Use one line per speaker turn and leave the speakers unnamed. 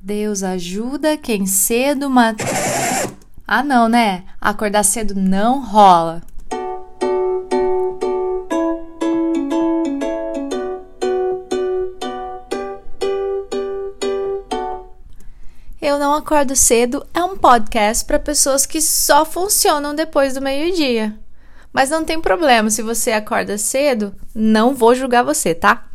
Deus ajuda quem cedo mata. Ah, não, né? Acordar cedo não rola. Eu Não Acordo Cedo é um podcast para pessoas que só funcionam depois do meio-dia. Mas não tem problema, se você acorda cedo, não vou julgar você, tá?